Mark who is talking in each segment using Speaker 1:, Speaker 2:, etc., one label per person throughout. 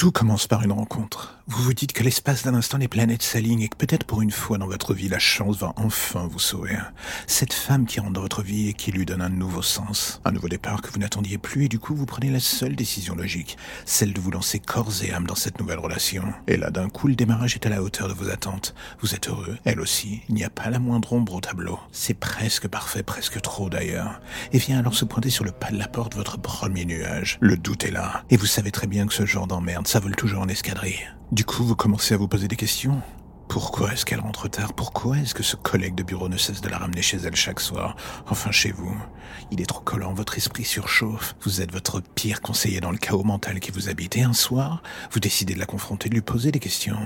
Speaker 1: Tout commence par une rencontre. Vous vous dites que l'espace d'un instant les planètes s'alignent et que peut-être pour une fois dans votre vie la chance va enfin vous sauver. Cette femme qui rentre dans votre vie et qui lui donne un nouveau sens. Un nouveau départ que vous n'attendiez plus et du coup vous prenez la seule décision logique, celle de vous lancer corps et âme dans cette nouvelle relation. Et là d'un coup le démarrage est à la hauteur de vos attentes. Vous êtes heureux, elle aussi. Il n'y a pas la moindre ombre au tableau. C'est presque parfait, presque trop d'ailleurs. Et vient alors se pointer sur le pas de la porte votre premier nuage. Le doute est là. Et vous savez très bien que ce genre d'emmerde ça vole toujours en escadrille. Du coup, vous commencez à vous poser des questions. Pourquoi est-ce qu'elle rentre tard? Pourquoi est-ce que ce collègue de bureau ne cesse de la ramener chez elle chaque soir? Enfin chez vous. Il est trop collant, votre esprit surchauffe. Vous êtes votre pire conseiller dans le chaos mental qui vous habite. Et un soir, vous décidez de la confronter, de lui poser des questions.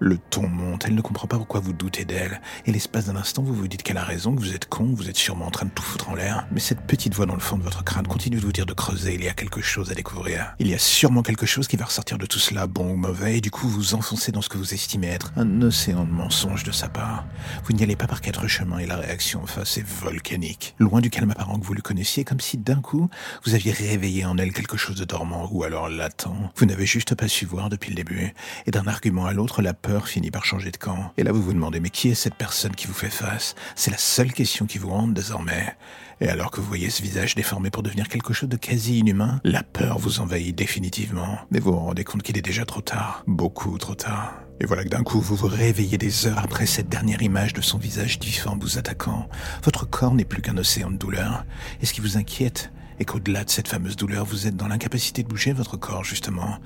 Speaker 1: Le ton monte, elle ne comprend pas pourquoi vous doutez d'elle, et l'espace d'un instant vous vous dites qu'elle a raison, que vous êtes con, vous êtes sûrement en train de tout foutre en l'air, mais cette petite voix dans le fond de votre crâne continue de vous dire de creuser, il y a quelque chose à découvrir. Il y a sûrement quelque chose qui va ressortir de tout cela, bon ou mauvais, et du coup vous vous enfoncez dans ce que vous estimez être un océan de mensonges de sa part. Vous n'y allez pas par quatre chemins et la réaction en face est volcanique. Loin du calme apparent que vous le connaissiez, comme si d'un coup vous aviez réveillé en elle quelque chose de dormant ou alors latent. Vous n'avez juste pas su voir depuis le début, et d'un argument à l'autre, la peur finit par changer de camp. Et là, vous vous demandez, mais qui est cette personne qui vous fait face? C'est la seule question qui vous hante désormais. Et alors que vous voyez ce visage déformé pour devenir quelque chose de quasi inhumain, la peur vous envahit définitivement. Mais vous vous rendez compte qu'il est déjà trop tard. Beaucoup trop tard. Et voilà que d'un coup, vous vous réveillez des heures après cette dernière image de son visage difforme vous attaquant. Votre corps n'est plus qu'un océan de douleur. Et ce qui vous inquiète est qu'au-delà de cette fameuse douleur, vous êtes dans l'incapacité de bouger votre corps, justement.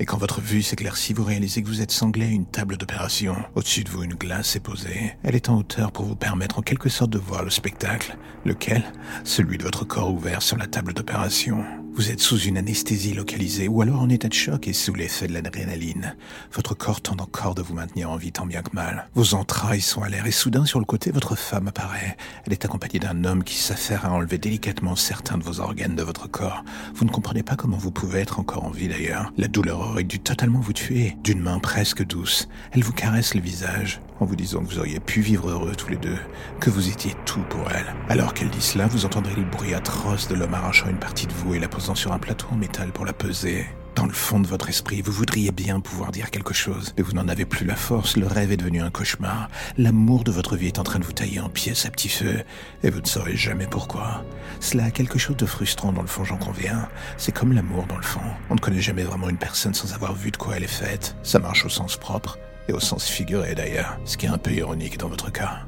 Speaker 1: Et quand votre vue s'éclaircit, vous réalisez que vous êtes sanglé à une table d'opération. Au-dessus de vous, une glace est posée. Elle est en hauteur pour vous permettre en quelque sorte de voir le spectacle. Lequel? Celui de votre corps ouvert sur la table d'opération. Vous êtes sous une anesthésie localisée ou alors en état de choc et sous l'effet de l'adrénaline. Votre corps tente encore de vous maintenir en vie tant bien que mal. Vos entrailles sont à l'air et soudain sur le côté votre femme apparaît. Elle est accompagnée d'un homme qui s'affaire à enlever délicatement certains de vos organes de votre corps. Vous ne comprenez pas comment vous pouvez être encore en vie d'ailleurs. La douleur aurait dû totalement vous tuer. D'une main presque douce, elle vous caresse le visage en vous disant que vous auriez pu vivre heureux tous les deux, que vous étiez tout pour elle. Alors qu'elle dit cela, vous entendrez le bruit atroce de l'homme arrachant une partie de vous et la sur un plateau en métal pour la peser. Dans le fond de votre esprit, vous voudriez bien pouvoir dire quelque chose, mais vous n'en avez plus la force, le rêve est devenu un cauchemar, l'amour de votre vie est en train de vous tailler en pièces à petit feu, et vous ne saurez jamais pourquoi. Cela a quelque chose de frustrant dans le fond, j'en conviens. C'est comme l'amour dans le fond. On ne connaît jamais vraiment une personne sans avoir vu de quoi elle est faite. Ça marche au sens propre, et au sens figuré d'ailleurs, ce qui est un peu ironique dans votre cas.